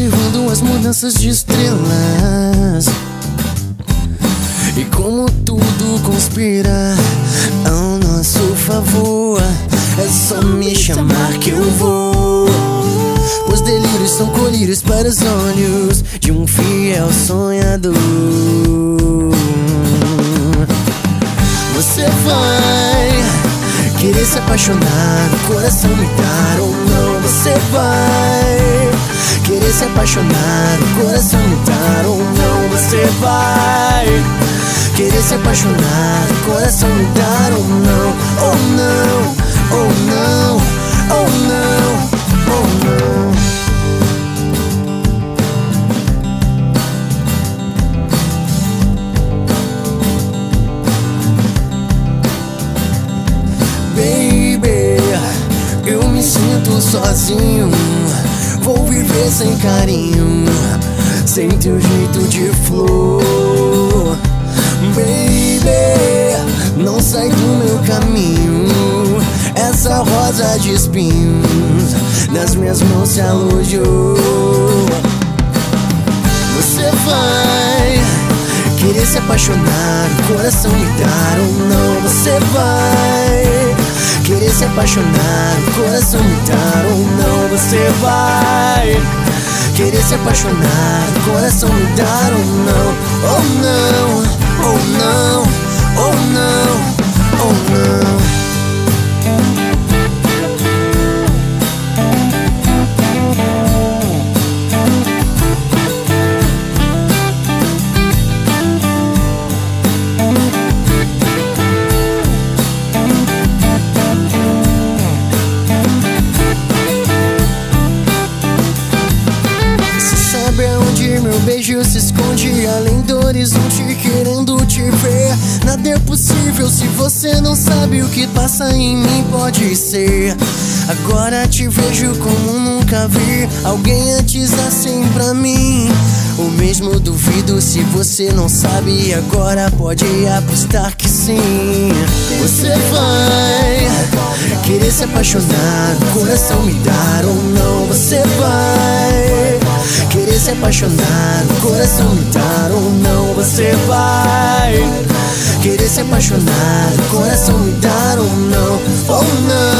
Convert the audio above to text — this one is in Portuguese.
observando as mudanças de estrelas. E como tudo conspira ao nosso favor, é só me chamar que eu vou. Os delírios são colírios para os olhos de um fiel sonhador. Você vai querer se apaixonar, o coração me dar se apaixonar, o coração dar ou não. Você vai querer se apaixonar, o coração dar ou não, ou não, ou não, ou não, ou não. Baby, eu me sinto sozinho. Vou viver sem carinho, sem teu jeito de flor. Baby, não sai do meu caminho. Essa rosa de espinhos nas minhas mãos se alojou. Você vai querer se apaixonar, coração me dar ou não. Você vai se apaixonar, o coração me dar ou não. Você vai querer se apaixonar, o coração me dar ou não. Ou não, ou não, Sabe aonde meu beijo se esconde. Além do horizonte querendo te ver. Nada é possível se você não sabe O que passa em mim pode ser. Agora te vejo como nunca vi. Alguém antes assim pra mim. O mesmo duvido se você não sabe. Agora pode apostar que sim. Você vai querer se apaixonar. Coração me dar ou não Você vai se apaixonar, o coração me dar ou não Você vai Querer se apaixonar, o coração me dar ou não Ou não,